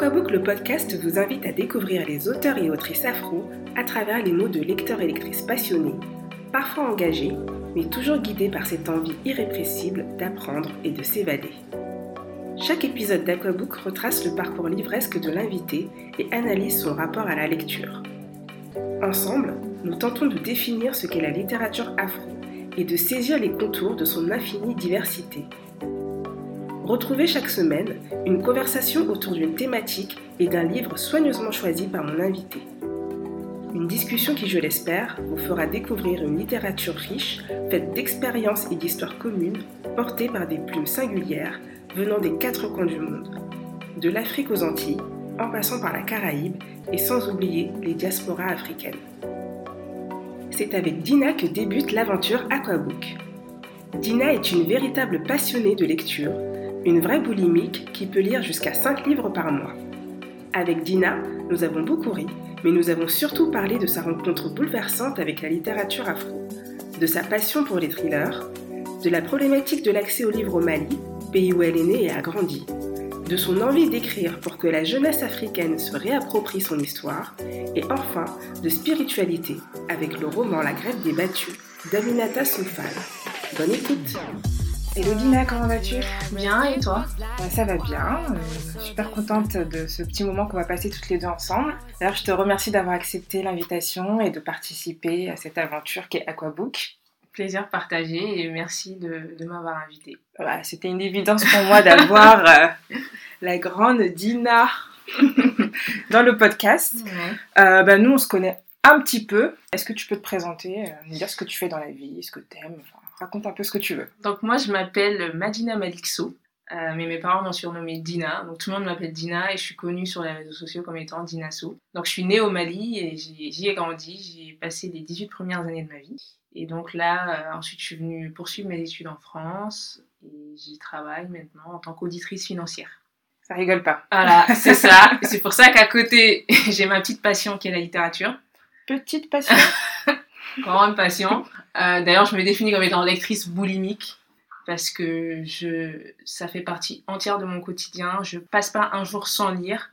Aquabook, le podcast, vous invite à découvrir les auteurs et autrices afro à travers les mots de lecteurs et lectrices passionnés, parfois engagés, mais toujours guidés par cette envie irrépressible d'apprendre et de s'évader. Chaque épisode d'Aquabook retrace le parcours livresque de l'invité et analyse son rapport à la lecture. Ensemble, nous tentons de définir ce qu'est la littérature afro et de saisir les contours de son infinie diversité. Retrouvez chaque semaine une conversation autour d'une thématique et d'un livre soigneusement choisi par mon invité. Une discussion qui, je l'espère, vous fera découvrir une littérature riche, faite d'expériences et d'histoires communes, portées par des plumes singulières venant des quatre coins du monde, de l'Afrique aux Antilles, en passant par la Caraïbe et sans oublier les diasporas africaines. C'est avec Dina que débute l'aventure Aquabook. Dina est une véritable passionnée de lecture une vraie boulimique qui peut lire jusqu'à 5 livres par mois. Avec Dina, nous avons beaucoup ri, mais nous avons surtout parlé de sa rencontre bouleversante avec la littérature afro, de sa passion pour les thrillers, de la problématique de l'accès aux livres au Mali, pays où elle est née et a grandi, de son envie d'écrire pour que la jeunesse africaine se réapproprie son histoire, et enfin de spiritualité avec le roman La grève des battus d'Aminata Soufal. Bonne écoute Hello Dina, comment vas-tu Bien, et toi bah, Ça va bien. Euh, super contente de ce petit moment qu'on va passer toutes les deux ensemble. D'ailleurs, je te remercie d'avoir accepté l'invitation et de participer à cette aventure qui est Aquabook. Plaisir partagé et merci de, m'avoir invité. Bah, c'était une évidence pour moi d'avoir euh, la grande Dina dans le podcast. Euh, bah, nous, on se connaît un petit peu. Est-ce que tu peux te présenter, nous dire ce que tu fais dans la vie, ce que tu aimes Raconte un peu ce que tu veux. Donc moi, je m'appelle Madina Malikso, euh, mais mes parents m'ont surnommé Dina. Donc tout le monde m'appelle Dina et je suis connue sur les réseaux sociaux comme étant Dinaso. Donc je suis née au Mali et j'y ai grandi. J'ai passé les 18 premières années de ma vie. Et donc là, euh, ensuite, je suis venue poursuivre mes études en France et j'y travaille maintenant en tant qu'auditrice financière. Ça rigole pas. Voilà, c'est ça. c'est pour ça qu'à côté, j'ai ma petite passion qui est la littérature. Petite passion? Grande passion. Euh, d'ailleurs, je me définis comme étant lectrice boulimique parce que je, ça fait partie entière de mon quotidien. Je passe pas un jour sans lire.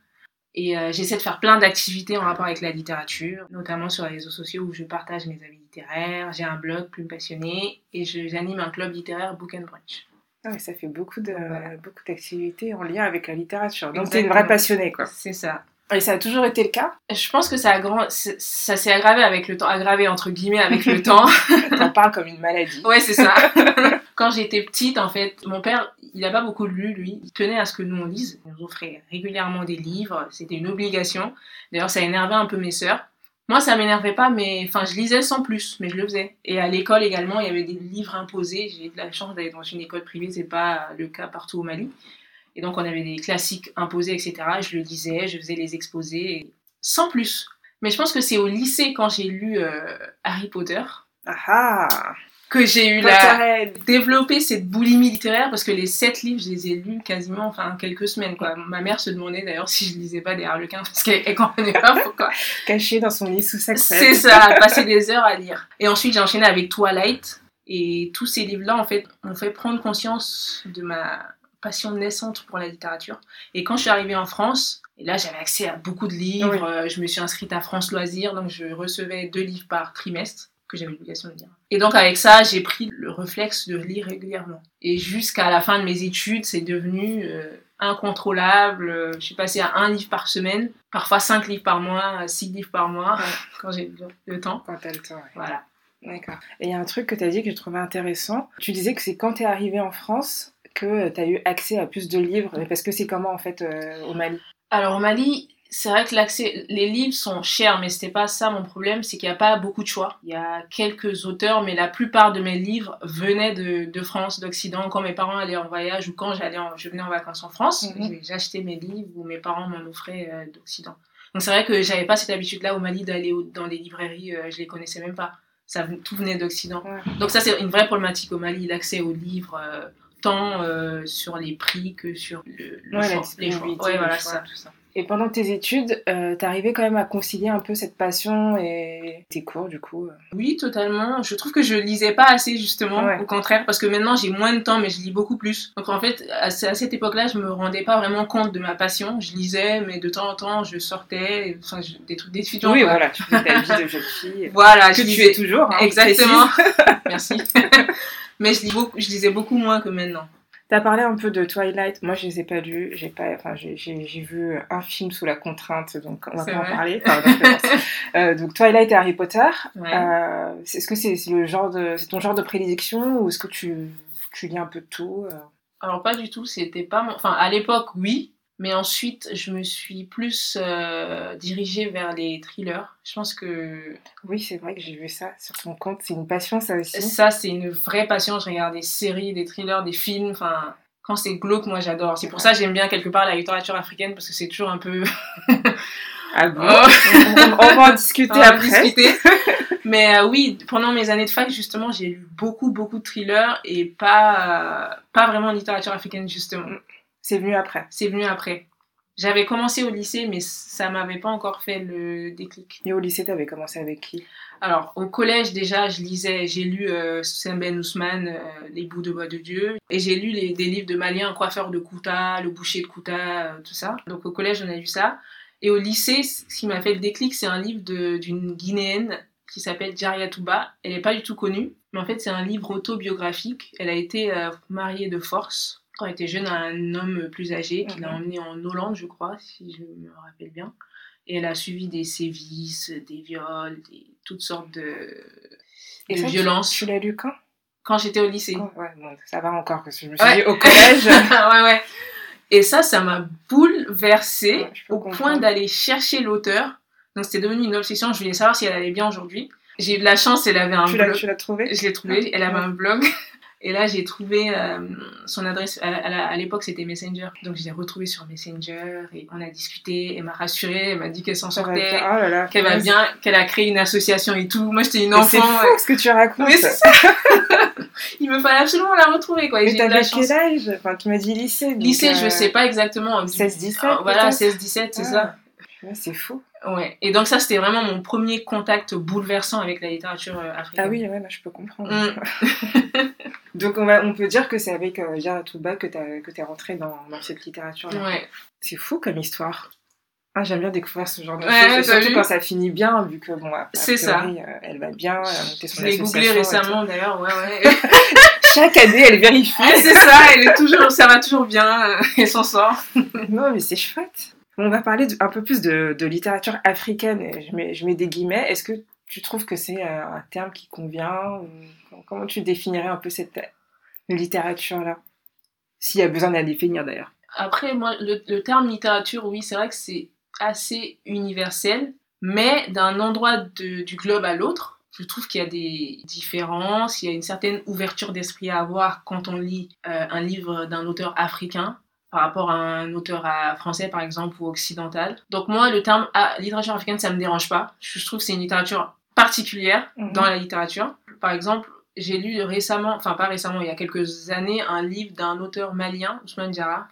Et euh, j'essaie de faire plein d'activités en rapport avec la littérature, notamment sur les réseaux sociaux où je partage mes avis littéraires. J'ai un blog Plume Passionnée et j'anime un club littéraire Book and Brunch. Ah ça fait beaucoup de beaucoup d'activités en lien avec la littérature. Donc es une vraie passionnée quoi. C'est ça. Et ça a toujours été le cas Je pense que ça, a grand... ça s'est aggravé avec le temps, aggravé entre guillemets avec le temps. T'en parles comme une maladie. Ouais, c'est ça. Quand j'étais petite, en fait, mon père, il n'a pas beaucoup lu, lui. Il tenait à ce que nous on lise. Il nous offrait régulièrement des livres. C'était une obligation. D'ailleurs, ça énervait un peu mes sœurs. Moi, ça m'énervait pas, mais enfin, je lisais sans plus, mais je le faisais. Et à l'école également, il y avait des livres imposés. J'ai eu de la chance d'aller dans une école privée, c'est pas le cas partout au Mali. Et donc, on avait des classiques imposés, etc. Je le lisais, je faisais les exposés, sans plus. Mais je pense que c'est au lycée, quand j'ai lu euh, Harry Potter, que j'ai eu la développer cette boulimie littéraire parce que les sept livres je les ai lus quasiment enfin quelques semaines quoi. Ma mère se demandait d'ailleurs si je lisais pas des harlequins parce qu'elle comprenait pas pourquoi. Caché dans son lit sous sa c'est ça passer des heures à lire. Et ensuite j'ai enchaîné avec Twilight. Et tous ces livres là en fait m'ont fait prendre conscience de ma passion naissante pour la littérature. Et quand je suis arrivée en France, et là j'avais accès à beaucoup de livres, euh, je me suis inscrite à France Loisirs, donc je recevais deux livres par trimestre que j'avais l'obligation de lire. Et donc avec ça, j'ai pris le réflexe de lire régulièrement. Et jusqu'à la fin de mes études, c'est devenu euh, incontrôlable. Je suis passée à un livre par semaine, parfois cinq livres par mois, six livres par mois, quand j'ai le temps. Quand t'as le temps, Voilà. D'accord. Et il y a un truc que tu as dit que je trouvais intéressant. Tu disais que c'est quand tu es arrivée en France que tu as eu accès à plus de livres Parce que c'est comment en fait euh, au Mali? Alors au Mali, c'est vrai que l'accès, les livres sont chers, mais c'était pas ça mon problème, c'est qu'il n'y a pas beaucoup de choix. Il y a quelques auteurs, mais la plupart de mes livres venaient de, de France, d'Occident. Quand mes parents allaient en voyage ou quand j'allais je venais en vacances en France, mhm. j'achetais mes livres ou mes parents m'en offraient euh, d'Occident. Donc c'est vrai que j'avais pas cette habitude-là au Mali d'aller dans les librairies, euh, je les connaissais même pas. Ça tout venait d'Occident. Donc ça c'est une vraie problématique au Mali, l'accès aux livres tant euh, sur les prix que sur le, les choix. Ouais, voilà, ça. Tout ça. Et pendant tes études, euh, t'arrivais quand même à concilier un peu cette passion et tes cours, du coup euh? Oui, totalement. Je trouve que je lisais pas assez, justement, Ouais. au contraire, parce que maintenant j'ai moins de temps, mais je lis beaucoup plus. Donc en fait, à, ce- à cette époque-là, je me rendais pas vraiment compte de ma passion. Je lisais, mais de temps en temps, je sortais, enfin, je- des trucs d'étudiant. Oui, quoi. voilà, tu faisais ta vie de jeune fille. Voilà, que je tu lisais- es toujours. hein, Exactement. Merci. mais je, lis beaucoup, je lisais beaucoup moins que maintenant. T'as parlé un peu de Twilight. Moi, je les ai pas lus. J'ai pas, enfin, j'ai- vu un film sous la contrainte, donc on va pas en parler. Enfin. Euh, donc Twilight et Harry Potter. Ouais. Euh, est-ce que c'est c'est le genre de, c'est ton genre de prédilection ou est-ce que tu, tu lis un peu de tout euh? Alors pas du tout, c'était pas mon... Enfin, à l'époque, oui. Mais ensuite, je me suis plus euh, dirigée vers les thrillers. Je pense que Oui, c'est vrai que j'ai vu ça sur ton compte. C'est une passion, ça aussi. Ça, c'est une vraie passion. Je regarde des séries, des thrillers, des films. Enfin, quand c'est glauque, moi, j'adore. C'est pour ça que j'aime bien quelque part la littérature africaine parce que c'est toujours un peu. Ah bon? Oh. on, on- va en discuter On va après. discuter. Mais euh, oui, pendant mes années de fac, justement, j'ai lu beaucoup, beaucoup de thrillers et pas, euh, pas vraiment littérature africaine, justement. C'est venu après. C'est venu après. J'avais commencé au lycée, mais ça m'avait pas encore fait le déclic. Et au lycée, t'avais commencé avec qui? Alors, au collège, déjà, je lisais, j'ai lu euh, Ben Ousmane, euh, Les bouts de bois de Dieu, et j'ai lu les, des livres de Malien, Coiffeur de Kouta, Le boucher de Kouta, euh, tout ça. Donc, au collège, on a lu ça. Et au lycée, ce qui m'a fait le déclic, c'est un livre d'une Guinéenne qui s'appelle Djaria Touba. Elle n'est pas du tout connue, mais en fait, c'est un livre autobiographique. Elle a été euh, mariée de force quand elle était jeune à un homme plus âgé qui l'a Mhm. emmenée en Hollande, je crois, si je me rappelle bien. Et elle a suivi des sévices, des viols, des, toutes sortes de, Et de ça, tu- violences Tu l'as lu quand? Quand j'étais au lycée. Oh, ouais, bon, ça va encore, parce que je me suis Ouais. dit au collège. ouais, ouais. Et ça, ça m'a bouleversée Ouais, au comprendre. point d'aller chercher l'auteur. Donc c'était devenu une obsession. Je voulais savoir si elle allait bien aujourd'hui. J'ai eu de la chance, elle avait un tu blog. tu l'as trouvé? Je l'ai trouvé, elle avait un blog. Et là, j'ai trouvé euh, son adresse. À, l'époque, c'était Messenger. Donc, je l'ai retrouvé sur Messenger et on a discuté. Elle m'a rassurée, elle m'a dit qu'elle s'en sortait. Oh qu'elle va bien, qu'elle a créé une association et tout. Moi, j'étais une Mais c'est enfant. fou ce que tu racontes. Mais c'est ça. Il me fallait absolument la retrouver, quoi. Et t'avais quel âge? Enfin, tu m'as dit lycée. Lycée, je euh, sais pas exactement. 16-17 Ah, Voilà, peut-être 16-17, c'est Ah. ça. Ouais, c'est fou. Ouais. Et donc ça, c'était vraiment mon premier contact bouleversant avec la littérature euh, africaine. Ah oui, ouais, là, je peux comprendre. Mm. Donc, on, va, on peut dire que c'est avec euh, Jara Touba que que t'es rentrée dans, dans cette littérature-là. Ouais. C'est fou comme histoire. Ah, J'aime bien découvrir ce genre de Ouais, choses, surtout vu quand ça finit bien, vu que bon, C'est ça. euh, elle va bien, elle a monté son Je l'ai googlé récemment, d'ailleurs. Ouais, ouais. Chaque année, elle vérifie. Ouais, c'est ça, elle est toujours, ça va toujours bien, euh, elle s'en sort. non, mais c'est chouette. On va parler de- un peu plus de, de littérature africaine. Je mets, je mets des guillemets. Est-ce que tu trouves que c'est euh, un terme qui convient Comment tu définirais un peu cette littérature-là? S'il y a besoin de la définir d'ailleurs. Après, moi, le, terme littérature, oui, c'est vrai que c'est assez universel, mais d'un endroit du globe à l'autre, je trouve qu'il y a des différences, il y a une certaine ouverture d'esprit à avoir quand on lit euh, un livre d'un auteur africain par rapport à un auteur à- français, par exemple, ou occidental. Donc moi, le terme ah, littérature africaine, ça me dérange pas. Je trouve que c'est une littérature particulière Mhm. dans la littérature. Par exemple, j'ai lu récemment, enfin pas récemment, il y a quelques années, un livre d'un auteur malien, Ousmane Diarra.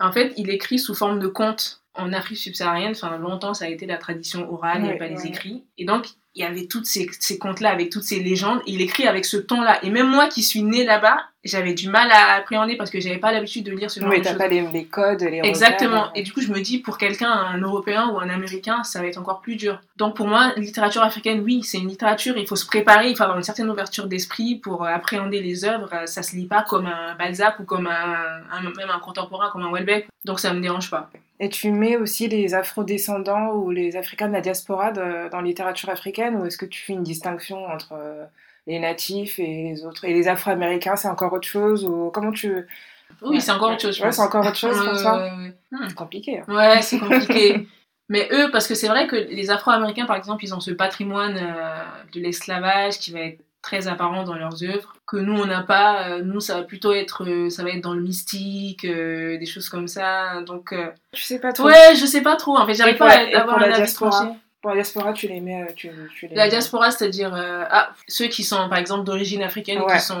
En fait, il écrit sous forme de conte en Afrique subsaharienne. Enfin, longtemps, ça a été la tradition orale, il n'y avait Ouais, pas les écrits. Et donc, il y avait toutes ces, ces contes-là, avec toutes ces légendes. Il écrit avec ce ton-là. Et même moi qui suis née là-bas, j'avais du mal à appréhender parce que j'avais pas l'habitude de lire ce genre de t'as choses. pas les, les codes, les Exactement. repères. Et du coup, je me dis, pour quelqu'un, un Européen ou un Américain, ça va être encore plus dur. Donc pour moi, littérature africaine, oui, c'est une littérature, il faut se préparer, il faut avoir une certaine ouverture d'esprit pour euh, appréhender les œuvres. Euh, Ça se lit pas comme un Balzac ou comme un, un- même un contemporain comme un Welbeck. Donc ça me dérange pas. Et tu mets aussi les afro-descendants ou les Africains de la diaspora de- dans la littérature africaine? Ou est-ce que tu fais une distinction entre euh, les natifs et les autres Et les afro-américains, c'est encore autre chose ou comment tu... Oui, Ouais, c'est encore autre chose, je Ouais, c'est encore autre chose pour toi ouais. Hmm. Compliqué. hein. Ouais, c'est compliqué. Mais eux, parce que c'est vrai que les Afro-Américains, par exemple, ils ont ce patrimoine euh, de l'esclavage qui va être très apparent dans leurs œuvres, que nous, on n'a pas. Euh, Nous, ça va plutôt être, euh, ça va être dans le mystique, euh, des choses comme ça. Donc, euh, Tu sais pas trop. ouais, je sais pas trop. En fait, j'arrive pas à avoir un avis tranché. Pour la diaspora, tu les mets... euh, Tu, tu les La diaspora, c'est-à-dire euh, ah, ceux qui sont, par exemple, d'origine africaine, Ouais. qui sont...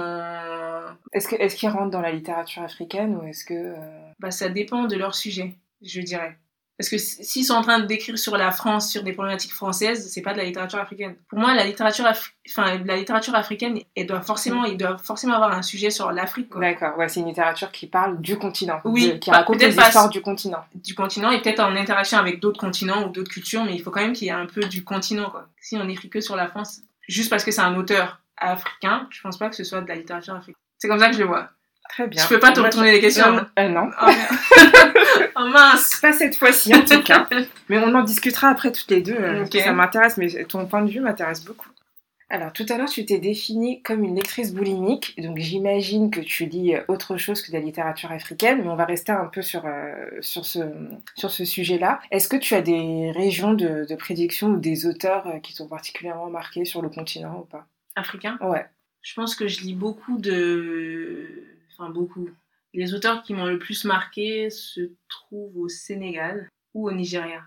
Est-ce que- est-ce qu'ils rentrent dans la littérature africaine ou est-ce que... euh, Bah, ça dépend de leur sujet, je dirais. Parce que s'ils sont en train d'écrire sur la France, sur des problématiques françaises, c'est pas de la littérature africaine. Pour moi, la littérature, enfin, la littérature africaine, elle doit forcément, il doit forcément avoir un sujet sur l'Afrique. D'accord, ouais, c'est une littérature qui parle du continent. Oui, qui raconte les histoires du continent. Du continent et peut-être en interaction avec d'autres continents ou d'autres cultures, mais il faut quand même qu'il y ait un peu du continent, quoi. Si on écrit que sur la France, juste parce que c'est un auteur africain, je pense pas que ce soit de la littérature africaine. C'est comme ça que je le vois. Très bien. Je peux pas te retourner les questions. Euh, non. Oh, oh, mince. Pas cette fois-ci en tout cas. mais on en discutera après toutes les deux. Euh, ça m'intéresse, mais ton point de vue m'intéresse beaucoup. Alors tout à l'heure tu t'es définie comme une lectrice boulimique, donc j'imagine que tu lis euh, autre chose que de la littérature africaine, mais on va rester un peu sur, sur ce, sur ce sujet-là. Est-ce que tu as des régions de, de prédiction ou des auteurs qui sont particulièrement marqués sur le continent ou pas? Africain? Ouais. Je pense que je lis beaucoup de enfin beaucoup. Les auteurs qui m'ont le plus marqué se trouvent au Sénégal ou au Nigeria.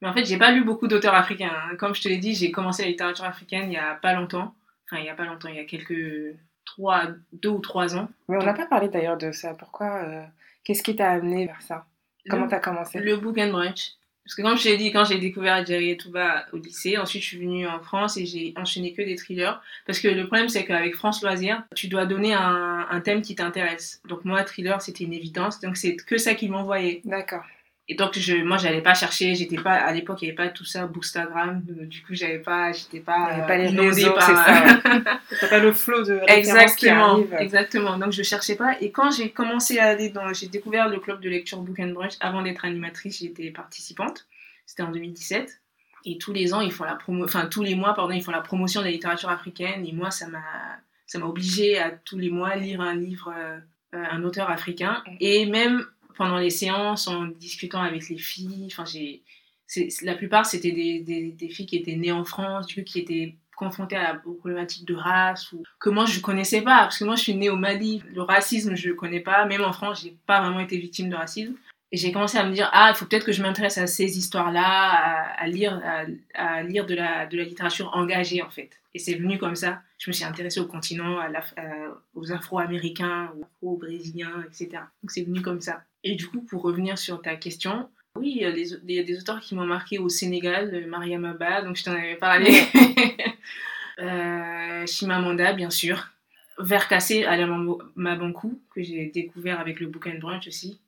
Mais en fait, j'ai pas lu beaucoup d'auteurs africains. Hein. Comme je te l'ai dit, j'ai commencé la littérature africaine il y a pas longtemps. Enfin, il y a pas longtemps, il y a quelques trois, deux ou trois ans. Mais on n'a pas parlé d'ailleurs de ça. Pourquoi euh, Qu'est-ce qui t'a amené vers ça? Comment t'as commencé? Le book and brunch. Parce que comme je t'ai dit, quand j'ai découvert Jerry Touba au lycée, ensuite je suis venue en France et j'ai enchaîné que des thrillers. Parce que le problème, c'est qu'avec France Loisirs, tu dois donner un, thème qui t'intéresse. Donc moi, thriller, c'était une évidence. Donc c'est que ça qu'ils m'envoyaient. D'accord. Et donc, je, moi, j'allais pas chercher, j'étais pas, à l'époque, il n'y avait pas tout ça, Bookstagram, du coup, j'avais pas, j'étais pas, pas les réseaux, par... c'est ça. Pas le flow de Exactement, exactement. Donc, je cherchais pas. Et quand j'ai commencé à aller dans, j'ai découvert le club de lecture Book and Brunch, avant d'être animatrice, j'étais participante. C'était en 2017. Et tous les ans, ils font la promo, enfin, tous les mois, pardon, ils font la promotion de la littérature africaine. Et moi, ça m'a, ça m'a obligé à tous les mois lire un livre, euh, un auteur africain. Et même pendant les séances, en discutant avec les filles, enfin, j'ai, la plupart, c'était des, des, filles qui étaient nées en France, du coup, qui étaient confrontées à la problématique de race, ou que moi, je connaissais pas, parce que moi, je suis née au Mali. Le racisme, je connais pas. Même en France, j'ai pas vraiment été victime de racisme. Et j'ai commencé à me dire, ah, il faut peut-être que je m'intéresse à ces histoires-là, à, lire, à, lire de la, de la littérature engagée, en fait. Et c'est venu comme ça. Je me suis intéressée au continent, à aux Afro-Américains, aux Afro-Brésiliens, etc. Donc c'est venu comme ça. Et du coup, pour revenir sur ta question, oui, il y a des, auteurs qui m'ont marqué au Sénégal, Mariam Abba, donc je t'en avais parlé. euh, Chimamanda, bien sûr. Vercassé, Alain Mabankou, que j'ai découvert avec le Book and Brunch aussi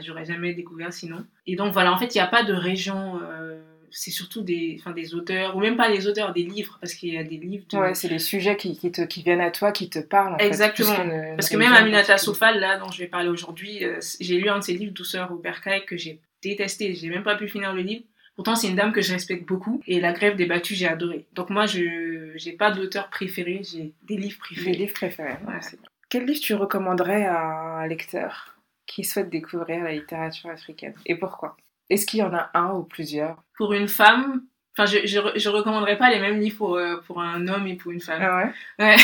j'aurais jamais découvert sinon. Et donc voilà, en fait, il n'y a pas de région. Euh, c'est surtout des, enfin, des auteurs, ou même pas les auteurs, des livres, parce qu'il y a des livres. Ouais, c'est les sujets qui, qui, te, qui viennent à toi, qui te parlent. En Exactement. parce que même Aminata Sofal, là, dont je vais parler aujourd'hui, euh, j'ai lu un de ses livres, Douceur au bercail, que j'ai détesté. J'ai même pas pu finir le livre. Pourtant, c'est une dame que je respecte beaucoup. Et La Grève des Battus, j'ai adoré. Donc, moi, je n'ai pas d'auteur préféré, j'ai des livres préférés. Des livres préférés. Quel livre tu recommanderais à un lecteur? Qui souhaitent découvrir la littérature africaine Et pourquoi? Est-ce qu'il y en a un ou plusieurs? Pour une femme, Enfin, je, je, je, recommanderais pas les mêmes livres pour, euh, pour un homme et pour une femme. Ah ouais? Ouais.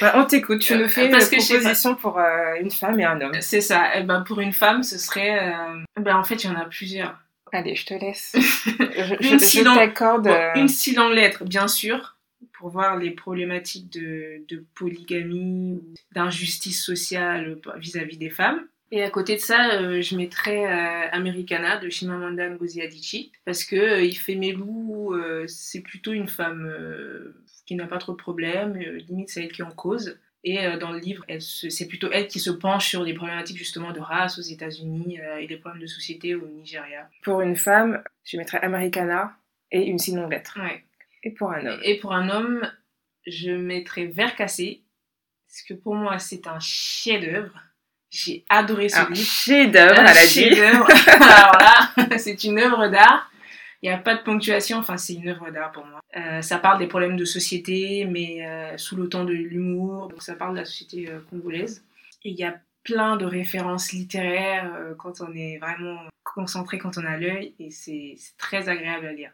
bah, on t'écoute, tu nous fais Parce une proposition pour euh, une femme et un homme. C'est ça. Et eh ben, pour une femme, ce serait... Euh, ben, en fait, il y en a plusieurs. Allez, je te laisse. je, une je t'accorde... une style en lettres, bien sûr, pour voir les problématiques de, de polygamie, d'injustice sociale vis-à-vis -vis des femmes. Et à côté de ça, euh, je mettrais euh, Americana de Chimamanda Ngozi Adichie parce que euh, il fait loups, c'est plutôt une femme qui n'a pas trop de problèmes, limite c'est elle qui en cause. Et dans le livre, c'est plutôt elle qui se penche sur les problématiques justement de race aux États-Unis et les problèmes de société au Nigeria. Pour une femme, je mettrais Americana et une sinon lettre. Ouais. Et pour un homme Et pour un homme, je mettrais Vert cassé parce que pour moi c'est un chef-d'œuvre j'ai adoré ce livre. Chef-d'œuvre, elle a dit. Alors là, c'est une œuvre d'art. Il n'y a pas de ponctuation, enfin c'est une œuvre d'art pour moi. Euh, ça parle des problèmes de société, mais euh, sous le ton de l'humour. Donc ça parle de la société euh, congolaise. Et il y a plein de références littéraires quand on est vraiment concentré, quand on a l'œil, et c'est très agréable à lire.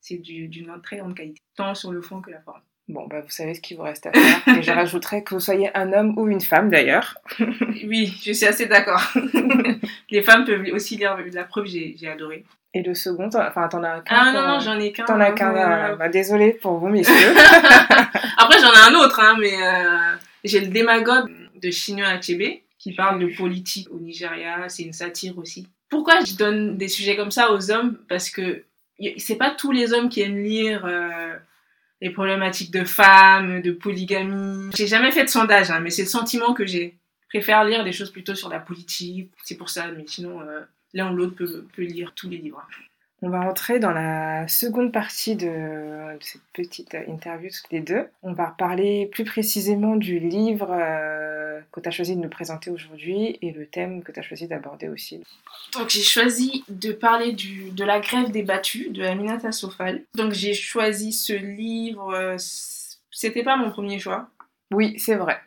C'est d'une très grande qualité, tant sur le fond que la forme. Bon, bah, vous savez ce qu'il vous reste à faire. Et je rajouterais que vous soyez un homme ou une femme d'ailleurs. oui, je suis assez d'accord. Les femmes peuvent aussi lire la preuve, j'ai adoré. Et le second, enfin, t'en as qu'un Ah non, non, j'en ai qu'un. T'en as qu'un, euh, bah, désolé pour vous, messieurs. Après, j'en ai un autre, hein, mais euh, j'ai le démagogue de Chinua Achebe qui parle de politique au Nigeria. C'est une satire aussi. Pourquoi je donne des sujets comme ça aux hommes? Parce que c'est pas tous les hommes qui aiment lire euh, les problématiques de femmes, de polygamie. J'ai jamais fait de sondage, hein, mais c'est le sentiment que j'ai. Je préfère lire des choses plutôt sur la politique, c'est pour ça, mais sinon, euh, l'un ou l'autre peut, peut lire tous les livres. On va rentrer dans la seconde partie de, cette petite interview toutes les deux. On va parler plus précisément du livre euh, que tu as choisi de nous présenter aujourd'hui et le thème que tu as choisi d'aborder aussi. Donc j'ai choisi de parler du, de la grève des battus de Aminata Sofal. Donc j'ai choisi ce livre, euh, c'était pas mon premier choix. Oui, c'est vrai.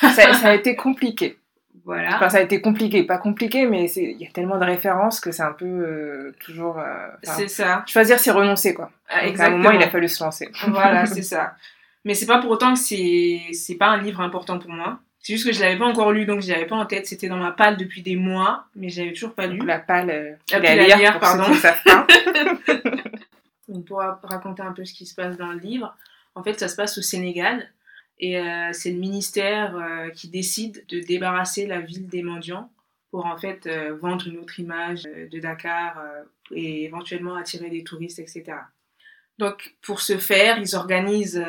ça, ça a été compliqué. Voilà. Enfin, ça a été compliqué, pas compliqué, mais il y a tellement de références que c'est un peu euh, toujours. Euh, c'est ça. Choisir, c'est renoncer, quoi. exactement. à un moment, il a fallu se lancer. Voilà, c'est ça. Mais c'est pas pour autant que c'est pas un livre important pour moi. C'est juste que je l'avais pas encore lu, donc je l'avais pas en tête. C'était dans ma palle depuis des mois, mais je l'avais toujours pas lu. la palle, euh, la, la lire, pardon. On pourra raconter un peu ce qui se passe dans le livre. En fait, ça se passe au Sénégal. Et euh, c'est le ministère euh, qui décide de débarrasser la ville des mendiants pour en fait euh, vendre une autre image de Dakar et éventuellement attirer des touristes, etc. Donc pour ce faire, ils organisent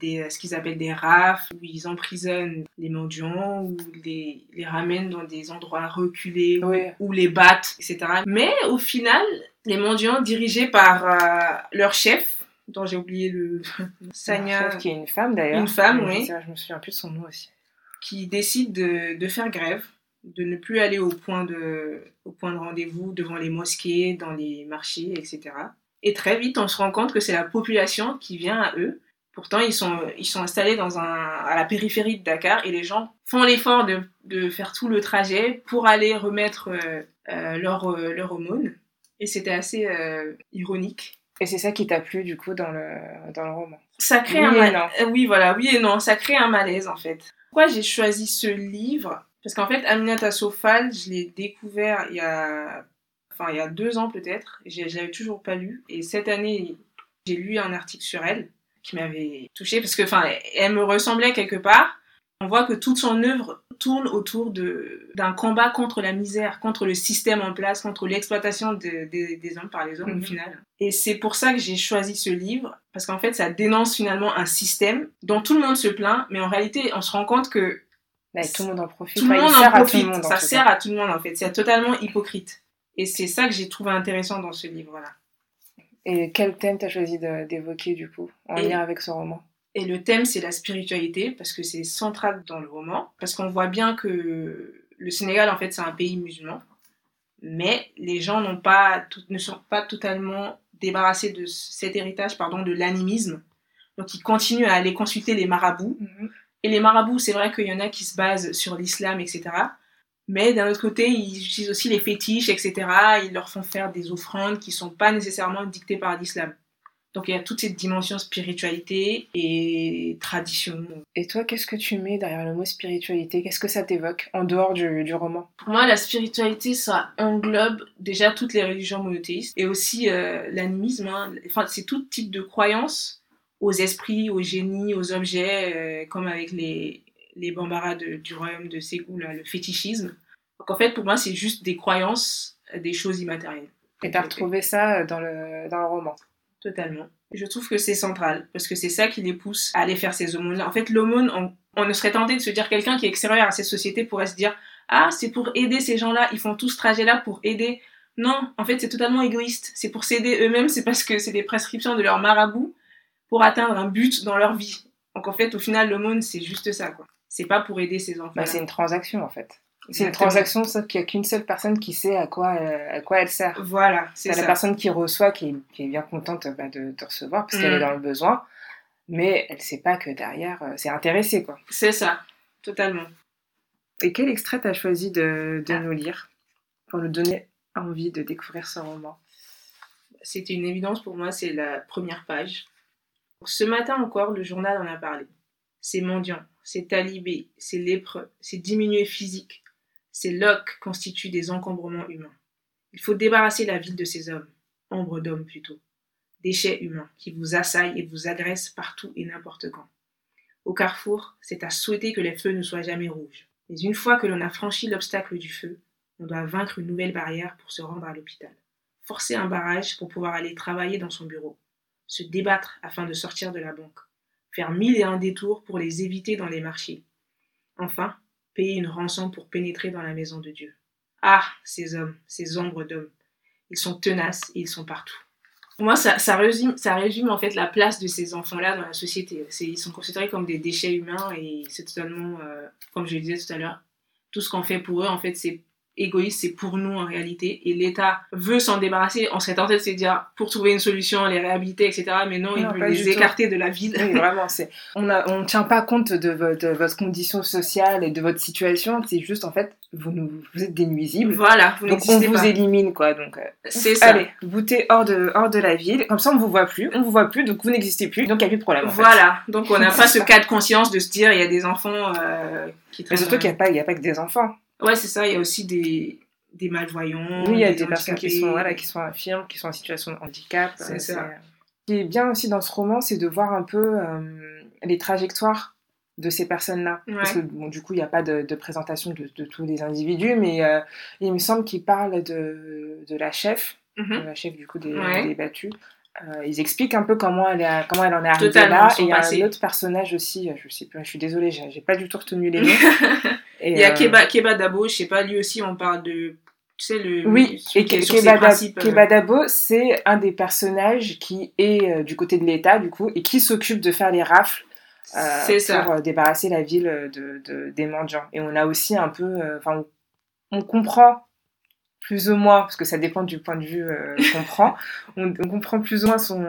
des, ce qu'ils appellent des rafs, où ils emprisonnent les mendiants, ou les, les ramènent dans des endroits reculés, ou, les battent, etc. Mais au final, les mendiants dirigés par leur chef, dont j'ai oublié le Sanya qui est une femme d'ailleurs. Une femme oui. je me souviens plus de son nom aussi. Qui décide de, de, faire grève de ne plus aller au point de au point de rendez-vous devant les mosquées dans les marchés etc et très vite on se rend compte que c'est la population qui vient à eux pourtant ils sont ils sont installés dans un à la périphérie de Dakar et les gens font l'effort de, de faire tout le trajet pour aller remettre euh, euh, leur euh, leur aumône et c'était assez ironique et c'est ça qui t'a plu du coup dans le, dans le roman? Ça crée un malaise. Oui, voilà, oui et non, ça crée un malaise en fait. Pourquoi j'ai choisi ce livre? Parce qu'en fait, Aminata Sofal, je l'ai découvert il y a, enfin, il y a deux ans peut-être. Je l'avais toujours pas lu. Et cette année, j'ai lu un article sur elle qui m'avait touchée parce que, enfin, elle me ressemblait quelque part. On voit que toute son œuvre tourne autour d'un combat contre la misère, contre le système en place, contre l'exploitation des hommes par les hommes au mhm. final. Et c'est pour ça que j'ai choisi ce livre, parce qu'en fait, ça dénonce finalement un système dont tout le monde se plaint, mais en réalité, on se rend compte que bah, tout le monde en profite. Tout le monde en profite. ça sert à tout le monde en fait. C'est totalement hypocrite. Et c'est ça que j'ai trouvé intéressant dans ce livre-là. Et quel thème t'as choisi d'évoquer du coup en lien avec ce roman? Et le thème, c'est la spiritualité, parce que c'est central dans le roman, parce qu'on voit bien que le Sénégal, en fait, c'est un pays musulman, mais les gens n'ont pas, ne sont pas totalement débarrassés de cet héritage, pardon, de l'animisme. Donc, ils continuent à aller consulter les marabouts. Mhm. Et les marabouts, c'est vrai qu'il y en a qui se basent sur l'islam, etc. Mais d'un autre côté, ils utilisent aussi les fétiches, etc. Ils leur font faire des offrandes qui ne sont pas nécessairement dictées par l'islam. Donc il y a toute cette dimension spiritualité et tradition. Et toi, qu'est-ce que tu mets derrière le mot spiritualité? Qu'est-ce que ça t'évoque en dehors du, roman? Pour moi, la spiritualité, ça englobe déjà toutes les religions monothéistes et aussi euh, l'animisme. Hein. Enfin, c'est tout type de croyance aux esprits, aux génies, aux objets, euh, comme avec les, les bambaras du royaume de Ségou, le fétichisme. Donc en fait, pour moi, c'est juste des croyances, des choses immatérielles. Et t'as retrouvé ça dans le, dans le roman Totalement. Je trouve que c'est central, parce que c'est ça qui les pousse à aller faire ces aumônes-là. En fait, l'aumône, on, ne serait tenté de se dire quelqu'un qui est extérieur à cette société pourrait se dire Ah, c'est pour aider ces gens-là, ils font tout ce trajet-là pour aider. Non, en fait, c'est totalement égoïste. C'est pour s'aider eux-mêmes, c'est parce que c'est des prescriptions de leur marabout pour atteindre un but dans leur vie. Donc en fait, au final, l'aumône, c'est juste ça, quoi. C'est pas pour aider ces enfants. Bah, c'est une transaction, en fait. C'est une transaction, sauf qu'il n'y a qu'une seule personne qui sait à quoi, euh, à quoi elle sert. Voilà, c'est la personne qui reçoit, qui est, qui est bien contente bah, de te recevoir, parce qu'elle est mm. dans le besoin, mais elle ne sait pas que derrière, euh, c'est intéressé, quoi. C'est ça, totalement. Et quel extrait t'as choisi de, de nous lire pour nous donner envie de découvrir ce roman? C'était une évidence pour moi, c'est la première page. Ce matin encore, le journal en a parlé. C'est mendiant, c'est talibé, c'est lépreux, c'est diminué physique, ces loques constituent des encombrements humains. Il faut débarrasser la ville de ces hommes, ombre d'hommes plutôt, déchets humains qui vous assaillent et vous agressent partout et n'importe quand. Au carrefour, c'est à souhaiter que les feux ne soient jamais rouges. Mais une fois que l'on a franchi l'obstacle du feu, on doit vaincre une nouvelle barrière pour se rendre à l'hôpital. Forcer un barrage pour pouvoir aller travailler dans son bureau. Se débattre afin de sortir de la banque. Faire mille et un détours pour les éviter dans les marchés. Enfin, payer une rançon pour pénétrer dans la maison de Dieu. Ah, ces hommes, ces ombres d'hommes. Ils sont tenaces et ils sont partout. Pour moi, ça, résume, ça résume en fait la place de ces enfants-là dans la société. Ils sont considérés comme des déchets humains et c'est totalement, euh, comme je le disais tout à l'heure, tout ce qu'on fait pour eux, en fait, c'est égoïste, c'est pour nous en réalité. Et l'État veut s'en débarrasser. On serait tenté de se dire pour trouver une solution, les réhabiliter, etc. Mais non, il veut les écarter de la ville. Oui, vraiment, c'est. On ne on tient pas compte de votre, votre, condition sociale et de votre situation. C'est juste en fait, vous, nous, vous êtes des nuisibles. Voilà, vous Donc on vous élimine quoi. Donc euh, c'est ça. Allez, boutez hors de hors de la ville. Comme ça, on vous voit plus, on vous voit plus, donc vous n'existez plus. Donc il n'y a plus de problème. voilà. Donc on n'a pas ce cas de conscience de se dire il y a des enfants euh, qui. Mais surtout qu'il n'y a pas il y a pas que des enfants. Ouais, c'est ça. Il y a aussi des, des malvoyants. Oui, il y a des, personnes qui sont, voilà, qui sont infirmes, qui sont en situation de handicap. C'est ça. Ce qui est bien aussi dans ce roman, c'est de voir un peu euh, les trajectoires de ces personnes-là. Parce que bon, du coup, il n'y a pas de, de présentation de, de, tous les individus, mais euh, il me semble qu'il parle de, de la chef, mhm. la chef du coup des, des battus. Euh, ils expliquent un peu comment elle, comment elle en est arrivée là. Et il y a un autre personnage aussi, je sais plus, je suis désolée, j'ai pas du tout retenu les noms. il y a Keba, Keba Dabo, je sais pas, lui aussi on parle de tu sais, le, oui, et euh. Keba, Dabo, c'est un des personnages qui est euh, du côté de l'État, du coup, et qui s'occupe de faire les rafles euh, pour débarrasser la ville de, de, des mendiants. Et on a aussi un peu. Enfin, on, on, comprend plus ou moins, parce que ça dépend du point de vue qu'on prend, on, comprend plus ou moins son.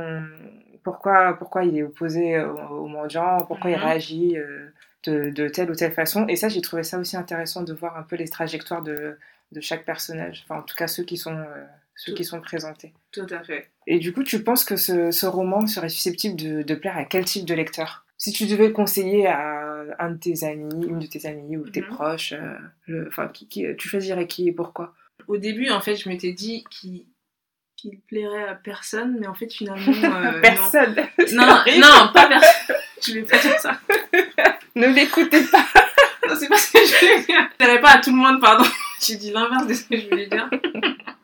Pourquoi, pourquoi il est opposé aux, mendiants, pourquoi il mhm. réagit de, de, telle ou telle façon. Et ça, j'ai trouvé ça aussi intéressant de voir un peu les trajectoires de, de chaque personnage. Enfin, en tout cas, ceux qui sont, euh, ceux qui sont présentés. Tout à fait. Et du coup, tu penses que ce, ce roman serait susceptible de, de, plaire à quel type de lecteur? Si tu devais le conseiller à un de tes amis, une de tes amies ou tes mhm. proches, euh, enfin, qui, qui, tu choisirais qui et pourquoi? Au début, en fait, je m'étais dit qu'il qu'il plairait à personne, mais en fait, finalement. Euh, personne Non, non, pas personne. Je vais pas dire ça. Ne l'écoutez pas Non, c'est pas ce que je voulais dire. Je pas à tout le monde, pardon. J'ai dit l'inverse de ce que je voulais dire.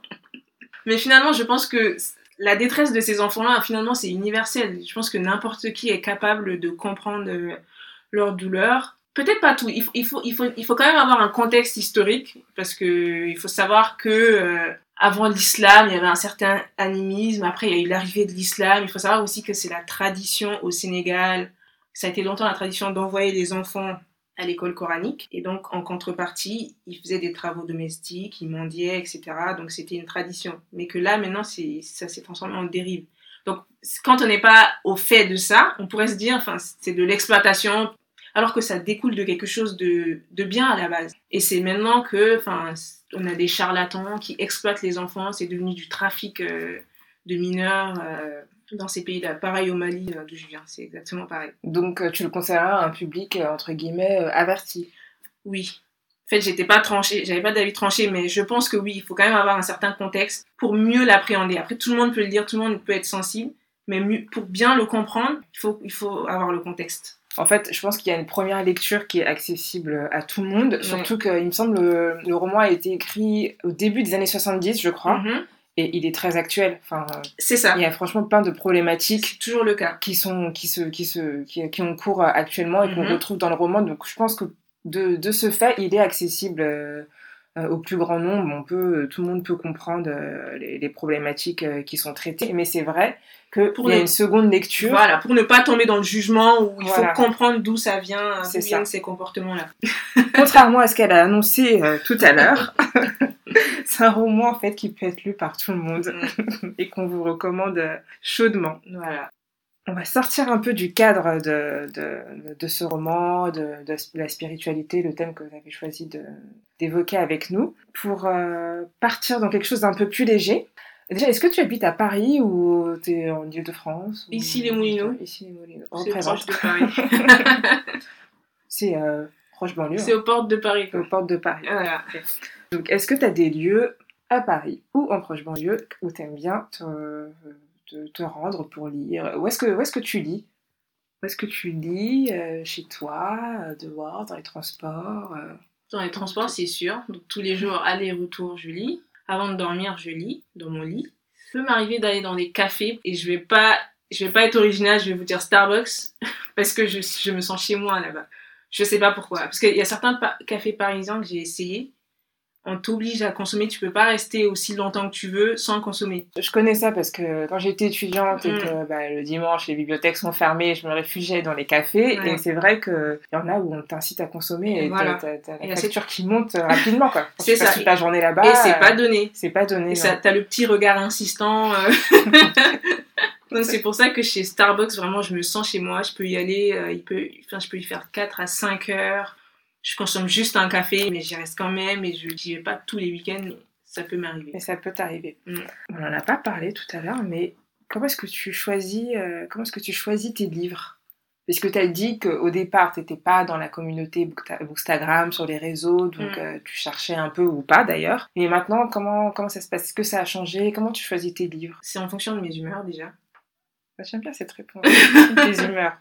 Mais finalement, je pense que la détresse de ces enfants-là, finalement, c'est universel. Je pense que n'importe qui est capable de comprendre euh, leur douleur. Peut-être pas tout. Il faut, il, faut, il, faut, il faut quand même avoir un contexte historique parce que il faut savoir que euh, avant l'islam, il y avait un certain animisme. Après, il y a eu l'arrivée de l'islam. Il faut savoir aussi que c'est la tradition au Sénégal. Ça a été longtemps la tradition d'envoyer les enfants à l'école coranique. Et donc, en contrepartie, il faisait des travaux domestiques, il mendiait, etc. Donc, c'était une tradition. Mais que là, maintenant, ça s'est transformé en dérive. Donc, quand on n'est pas au fait de ça, on pourrait se dire, enfin, c'est de l'exploitation, alors que ça découle de quelque chose de, de bien à la base. Et c'est maintenant que, enfin, on a des charlatans qui exploitent les enfants, c'est devenu du trafic euh, de mineurs. Euh, dans ces pays-là. Pareil au Mali, euh, d'où je viens, c'est exactement pareil. Donc euh, tu le conseillerais à un public, euh, entre guillemets, averti? Oui. En fait, j'étais pas tranchée, j'avais pas d'avis tranché, mais je pense que oui, il faut quand même avoir un certain contexte pour mieux l'appréhender. Après, tout le monde peut le dire, tout le monde peut être sensible, mais pour bien le comprendre, il faut, il faut avoir le contexte. En fait, je pense qu'il y a une première lecture qui est accessible à tout le monde, surtout qu'il me semble le, le roman a été écrit au début des années 70, je crois. Mm-hmm et il est très actuel. Enfin, c'est ça. Il y a franchement plein de problématiques. toujours le cas. Qui sont, qui se, qui se, qui, qui ont cours actuellement et qu'on mhm. retrouve dans le roman. Donc, je pense que de, de ce fait, il est accessible euh, au plus grand nombre. On peut, tout le monde peut comprendre euh, les, problématiques euh, qui sont traitées. Mais c'est vrai que pour y a une seconde lecture. Voilà, pour ne pas tomber dans le jugement où il faut comprendre d'où ça vient, d'où viennent ces comportements-là. Contrairement à ce qu'elle a annoncé tout à l'heure. c'est un roman en fait qui peut être lu par tout le monde mm. et qu'on vous recommande chaudement. Voilà. On va sortir un peu du cadre de, de, de ce roman, de, de, la spiritualité, le thème que vous avez choisi d'évoquer avec nous, pour euh, partir dans quelque chose d'un peu plus léger. Déjà, est-ce que tu habites à Paris ou tu es en Ile-de-France Ici les Moulineaux. Ici les Moulineaux. C'est proche de Paris. c'est euh, proche banlieue. C'est aux portes de Paris. Aux portes de Paris. Voilà. Donc, est-ce que tu as des lieux à Paris ou en proche banlieue où tu aimes bien te, rendre pour lire? Où est-ce que, est que tu lis? Où est-ce que tu lis euh, Chez toi, euh, dehors, dans les transports euh? Dans les transports, c'est sûr. Donc tous les jours, aller-retour, je lis. Avant de dormir, je lis dans mon lit. Ça peut m'arriver d'aller dans des cafés et je vais pas, je vais pas être original, je vais vous dire Starbucks parce que je, me sens chez moi là-bas. Je sais pas pourquoi. Parce qu'il y a certains cafés parisiens que j'ai essayé. On t'oblige à consommer. Tu peux pas rester aussi longtemps que tu veux sans consommer. Je connais ça parce que quand j'étais étudiante et Mm. que bah, le dimanche les bibliothèques sont fermées, je me réfugiais dans les cafés Ouais. et c'est vrai qu'il y en a où on t'incite à consommer et Voilà. t'as, t'as- t'as Et la c'est- facture qui monte rapidement quoi. C'est ça. toute la journée là-bas. et c'est euh, pas donné. c'est pas donné. Et ça, t'as le petit regard insistant. euh. Donc c'est pour ça que chez Starbucks, vraiment, je me sens chez moi. Je peux y aller, euh, il peut, enfin, je peux y faire 4 à 5 heures. Je consomme juste un café, mais j'y reste quand même et je n'y vais pas tous les week-ends. mais Ça peut m'arriver. Mais ça peut t'arriver. Mm. On en a pas parlé tout à l'heure, mais comment est-ce que tu choisis, euh, comment est-ce que tu choisis tes livres? Parce que tu as dit qu'au départ, tu n'étais pas dans la communauté Bookstagram, sur les réseaux, donc Mm. euh, tu cherchais un peu ou pas d'ailleurs. Et maintenant, comment, comment ça se passe? Est-ce que ça a changé? Comment tu choisis tes livres? C'est en fonction de mes humeurs déjà. Bah, J'aime bien cette réponse. tes humeurs.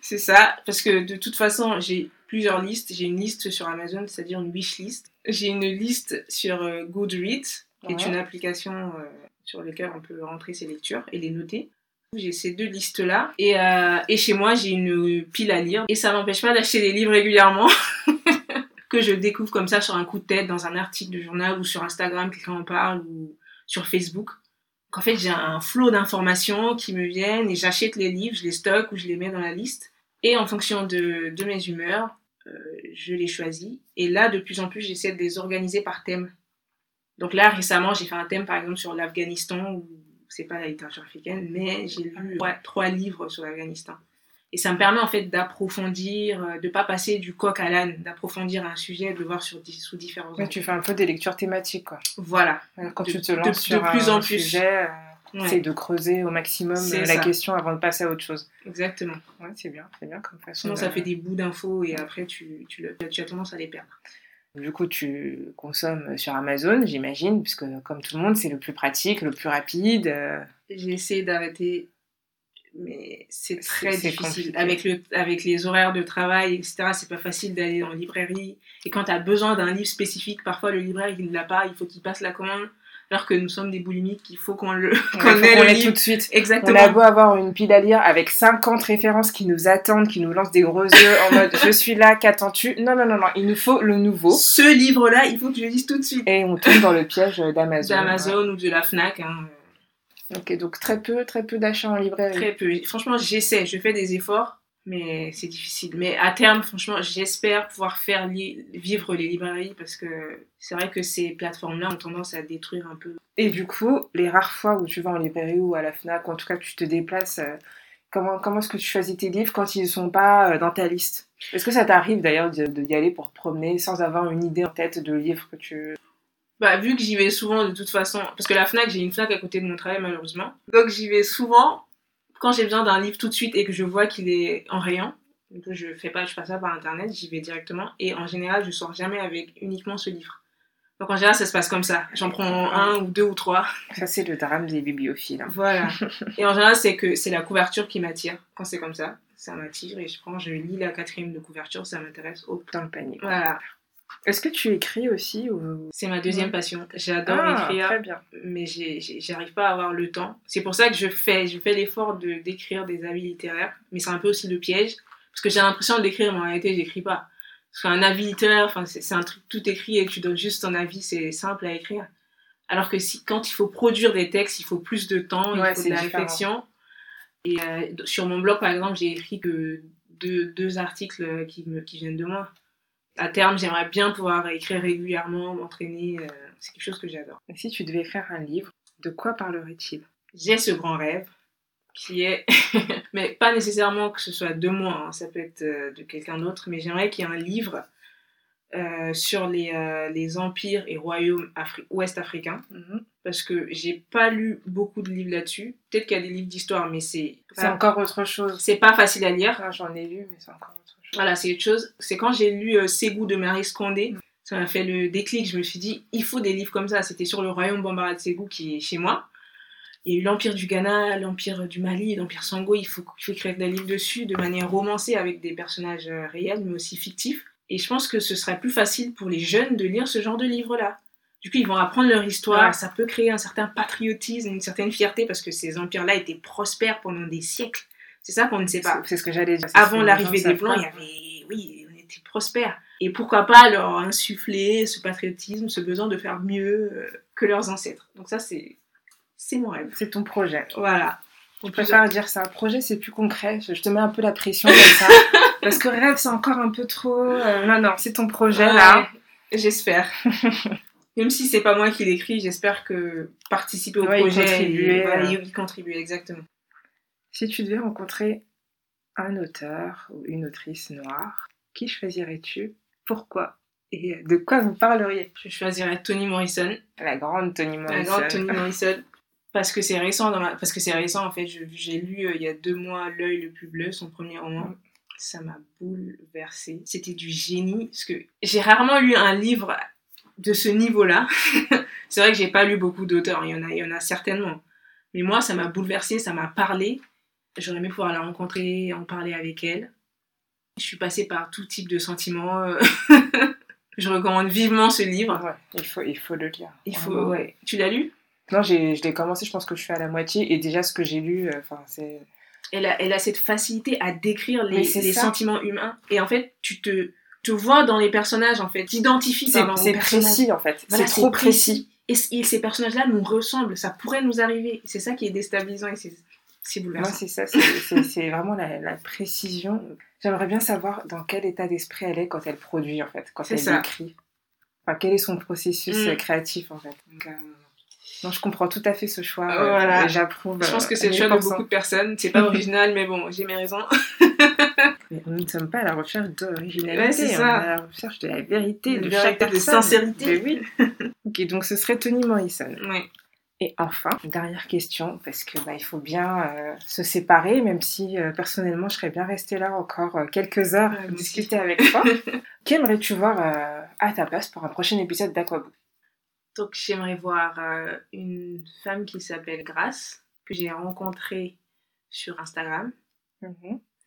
C'est ça, parce que de toute façon, j'ai plusieurs listes. J'ai une liste sur Amazon, c'est-à-dire une wish list. J'ai une liste sur euh, Goodreads, qui est une application euh, sur laquelle on peut rentrer ses lectures et les noter. J'ai ces deux listes-là. Et, euh, et chez moi, j'ai une pile à lire. Et ça m'empêche pas d'acheter des livres régulièrement. que je découvre comme ça sur un coup de tête, dans un article de journal ou sur Instagram, quelqu'un en parle, ou sur Facebook. Donc en fait, j'ai un flot d'informations qui me viennent et j'achète les livres, je les stocke ou je les mets dans la liste. Et en fonction de, de mes humeurs, je les choisis. Et là, de plus en plus, j'essaie de les organiser par thème. Donc là, récemment, j'ai fait un thème, par exemple, sur l'Afghanistan, où c'est pas la littérature africaine, mais j'ai lu trois, trois livres sur l'Afghanistan. Et ça me permet en fait d'approfondir, euh, de pas passer du coq à l'âne, d'approfondir un sujet, de le voir sur, sous différents angles. tu fais un peu des lectures thématiques, quoi. Voilà, Quand De- tu te lances de sur plus un en plus. sujet, euh, Ouais, essaye de creuser au maximum C'est la ça. question avant de passer à autre chose. exactement. Ouais, c'est bien, c'est bien comme façon. Sinon, de- ça fait des bouts d'infos et après, tu, tu, le- tu as tendance à les perdre. Du coup, tu consommes sur Amazon, j'imagine, puisque comme tout le monde, c'est le plus pratique, le plus rapide. euh, J'ai essayé d'arrêter, mais c'est très C'est- c'est difficile. compliqué. Avec, le, avec les horaires de travail, etc., c'est pas facile d'aller en librairie. Et quand tu as besoin d'un livre spécifique, parfois le libraire, il ne l'a pas, il faut qu'il passe la commande. Alors que nous sommes des boulimiques, il faut qu'on le qu'on ait livre. tout de suite. On Exactement. a beau avoir une pile à lire avec 50 références qui nous attendent, qui nous lancent des gros yeux en mode je suis là, qu'attends-tu? Non, non, non, non, il nous faut le nouveau. Ce livre-là, il faut que je le dise tout de suite. Et on tombe dans le piège d'Amazon. D'Amazon ou de la Fnac. hein. Ok, donc très peu, très peu d'achats en librairie. Très peu. Franchement, j'essaie, je fais des efforts, mais c'est difficile. Mais à terme, franchement, j'espère pouvoir faire li- vivre les librairies parce que c'est vrai que ces plateformes-là ont tendance à détruire un peu. Et du coup, les rares fois où tu vas en librairie ou à la FNAC, ou en tout cas tu te déplaces, euh, comment, comment est-ce que tu choisis tes livres quand ils ne sont pas euh, dans ta liste? Est-ce que ça t'arrive d'ailleurs d'y aller pour te promener sans avoir une idée en tête de livres que tu... Bah, vu que j'y vais souvent de toute façon, parce que la Fnac, j'ai une Fnac à côté de mon travail malheureusement. Donc j'y vais souvent quand j'ai besoin d'un livre tout de suite et que je vois qu'il est en rayon. Du coup, je fais pas, je passe pas par internet, j'y vais directement. Et en général, je sors jamais avec uniquement ce livre. Donc en général, ça se passe comme ça. J'en prends un ou deux ou trois. Ça, c'est le drame des bibliophiles. hein. Voilà. Et en général, c'est que c'est la couverture qui m'attire. Quand c'est comme ça, ça m'attire et je prends, je lis la quatrième de couverture, ça m'intéresse. Hop. Dans le panier. Voilà. Est-ce que tu écris aussi ou... C'est ma deuxième passion. J'adore Ah, écrire. Très bien. mais j'arrive pas à avoir le temps. C'est pour ça que je fais, je fais l'effort de d'écrire des avis littéraires, mais c'est un peu aussi le piège, parce que j'ai l'impression d'écrire, mais en réalité, j'écris pas. Parce qu'un avis littéraire, enfin, c'est un truc tout écrit et tu donnes juste ton avis, c'est simple à écrire. Alors que si, quand il faut produire des textes, il faut plus de temps, Ouais, il faut de la différent. réflexion. Et euh, sur mon blog, par exemple, j'ai écrit que deux, deux articles qui, me, qui viennent de moi. À terme, j'aimerais bien pouvoir écrire régulièrement, m'entraîner. euh, c'est quelque chose que j'adore. Et si tu devais écrire un livre, de quoi parlerait-il? J'ai ce grand rêve qui est, mais pas nécessairement que ce soit de moi, hein, ça peut être euh, de quelqu'un d'autre, mais j'aimerais qu'il y ait un livre euh, sur les, euh, les empires et royaumes afri- ouest-africains, parce que j'ai pas lu beaucoup de livres là-dessus. Peut-être qu'il y a des livres d'histoire, mais c'est C'est encore autre chose. c'est pas facile à lire. Ah, J'en ai lu, mais c'est encore autre chose. Voilà, c'est autre chose. C'est quand j'ai lu euh, Ségou de Marie Condé, ça m'a fait le déclic. Je me suis dit, il faut des livres comme ça. C'était sur le royaume Bambara de Ségou qui est chez moi. Il y a eu l'Empire du Ghana, l'Empire du Mali, l'Empire Sango. Il faut, il faut écrire des livres dessus de manière romancée avec des personnages euh, réels, mais aussi fictifs. Et je pense que ce serait plus facile pour les jeunes de lire ce genre de livre-là. Du coup, ils vont apprendre leur histoire. Ouais. Ça peut créer un certain patriotisme, une certaine fierté parce que ces empires-là étaient prospères pendant des siècles. C'est ça qu'on ne sait pas. C'est ce que j'allais dire. Avant l'arrivée des Blancs, il y avait, oui, on était prospères. Et pourquoi pas leur insuffler ce patriotisme, ce besoin de faire mieux euh, que leurs ancêtres. Donc ça, c'est, c'est mon rêve. C'est ton projet. Voilà. Je préfère dire ça. Projet, c'est plus concret. Je te mets un peu la pression comme ça. Parce que rêve, c'est encore un peu trop. euh, non, non, c'est ton projet là. J'espère. Même si c'est pas moi qui l'écris, j'espère que participer au Ouais, y projet, contribuer, et, voilà, euh. y contribuer, exactement. Si tu devais rencontrer un auteur ou une autrice noire, qui choisirais-tu? Pourquoi? Et de quoi vous parleriez? Je choisirais Toni Morrison, La grande Toni la Morrison. grande Toni Morrison, parce que c'est récent dans ma... parce que c'est récent en fait. J'ai lu euh, il y a deux mois L'œil le plus bleu, son premier roman. Ça m'a bouleversée. C'était du génie parce que j'ai rarement lu un livre de ce niveau-là. c'est vrai que j'ai pas lu beaucoup d'auteurs. Il y en a, il y en a certainement. Mais moi, ça m'a bouleversée, ça m'a parlé. J'aurais aimé pouvoir la rencontrer, en parler avec elle. Je suis passée par tout type de sentiments. euh. je recommande vivement ce livre. Ouais, il faut, il faut le lire. Il faut, ouais. Tu l'as lu? Non, je l'ai commencé, je pense que je suis à la moitié. Et déjà, ce que j'ai lu, euh, enfin, c'est. elle a, elle a cette facilité à décrire les, les sentiments humains. Et en fait, tu te, te vois dans les personnages, en fait. T'identifies aux c'est précis en fait. Voilà, c'est trop précis. Et ces personnages-là nous ressemblent. Ça pourrait nous arriver. C'est ça qui est déstabilisant et c'est, Moi, c'est ça, c'est, vraiment la, la précision. J'aimerais bien savoir dans quel état d'esprit elle est quand elle produit, en fait, quand elle ça. écrit. Enfin, quel est son processus Mm. euh, créatif, en fait. Donc, euh, non, je comprends tout à fait ce choix. Euh, euh, voilà. et j'approuve. Je pense que c'est le choix de 1000%. beaucoup de personnes. C'est pas original, mais bon, j'ai mes raisons. Mais nous ne sommes pas à la recherche d'originalité, Ouais, c'est on ça. est à la recherche de la vérité, De de, vérité, chaque de personne. sincérité. Mais oui. ok, donc ce serait Toni Morrison. Ouais. Et enfin, dernière question, parce que bah, il faut bien euh, se séparer, même si euh, personnellement je serais bien restée là encore euh, quelques heures Ouais, à discuter avec toi. Qui aimerais-tu voir à ta place pour un prochain épisode d'Aquabook? Donc, j'aimerais voir une femme qui s'appelle Grace, que j'ai rencontrée sur Instagram.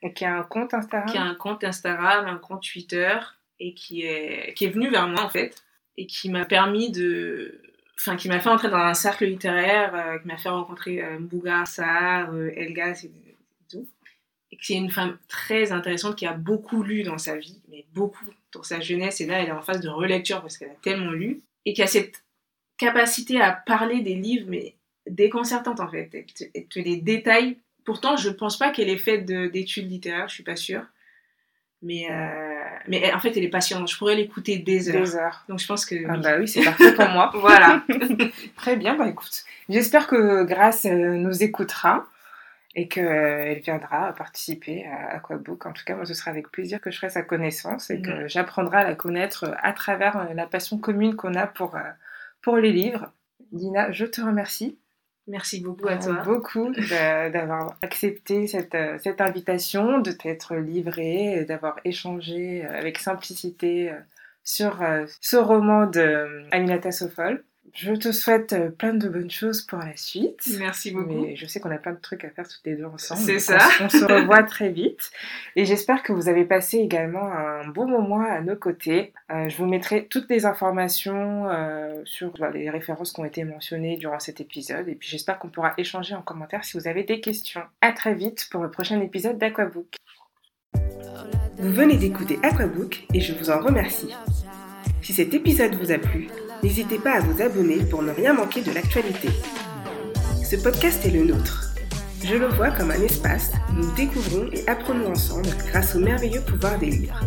Et qui a un compte Instagram? Qui a un compte Instagram, un compte Twitter, et qui est, qui est venu vers moi en fait, et qui m'a permis de. Enfin, qui m'a fait entrer dans un cercle littéraire, euh, qui m'a fait rencontrer euh, Mbouga Sarr, euh, tout. Et qui est une femme très intéressante qui a beaucoup lu dans sa vie, mais beaucoup dans sa jeunesse, et là elle est en phase de relecture parce qu'elle a tellement lu, et qui a cette capacité à parler des livres, mais déconcertante en fait. Elle te, les détaille Pourtant, je pense pas qu'elle ait fait de- d'études littéraires, je suis pas sûre. Mais, euh, mais elle- en fait, elle est passionnante. Je pourrais l'écouter des heures. Des heures. Donc je pense que. Ah oui. bah oui, c'est parfait pour moi. Voilà. Très bien, bah écoute, j'espère que Grace euh, nous écoutera et qu'elle viendra participer à Aquabook. En tout cas, moi, ce sera avec plaisir que je ferai sa connaissance et que j'apprendrai à la connaître euh, à travers euh, la passion commune qu'on a pour, euh, pour les livres. Dina, je te remercie Merci beaucoup à toi. beaucoup d'avoir accepté cette, euh, cette invitation, de t'être livrée, et d'avoir échangé euh, avec simplicité euh, sur ce roman de Aminata Sofol. Je te souhaite euh, plein de bonnes choses pour la suite. Merci beaucoup. Mais je sais qu'on a plein de trucs à faire toutes les deux ensemble. C'est ça. On, se- on se revoit très vite. Et j'espère que vous avez passé également un bon moment à nos côtés. Euh, je vous mettrai toutes les informations euh, sur bah, les références qui ont été mentionnées durant cet épisode. Et puis j'espère qu'on pourra échanger en commentaire si vous avez des questions. À très vite pour le prochain épisode d'Aquabook. Vous venez d'écouter Aquabook et je vous en remercie. Si cet épisode vous a plu, n'hésitez pas à vous abonner pour ne rien manquer de l'actualité. Ce podcast est le nôtre. Je le vois comme un espace où nous découvrons et apprenons ensemble grâce au merveilleux pouvoir des livres.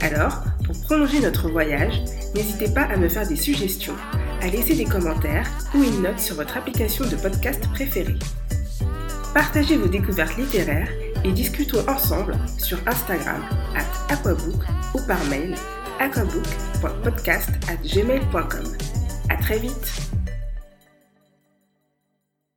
Alors, pour prolonger notre voyage, n'hésitez pas à me faire des suggestions, à laisser des commentaires ou une note sur votre application de podcast préférée. Partagez vos découvertes littéraires et discutons ensemble sur Instagram at aquabook ou par mail aquabook.podcast at gmail.com. À très vite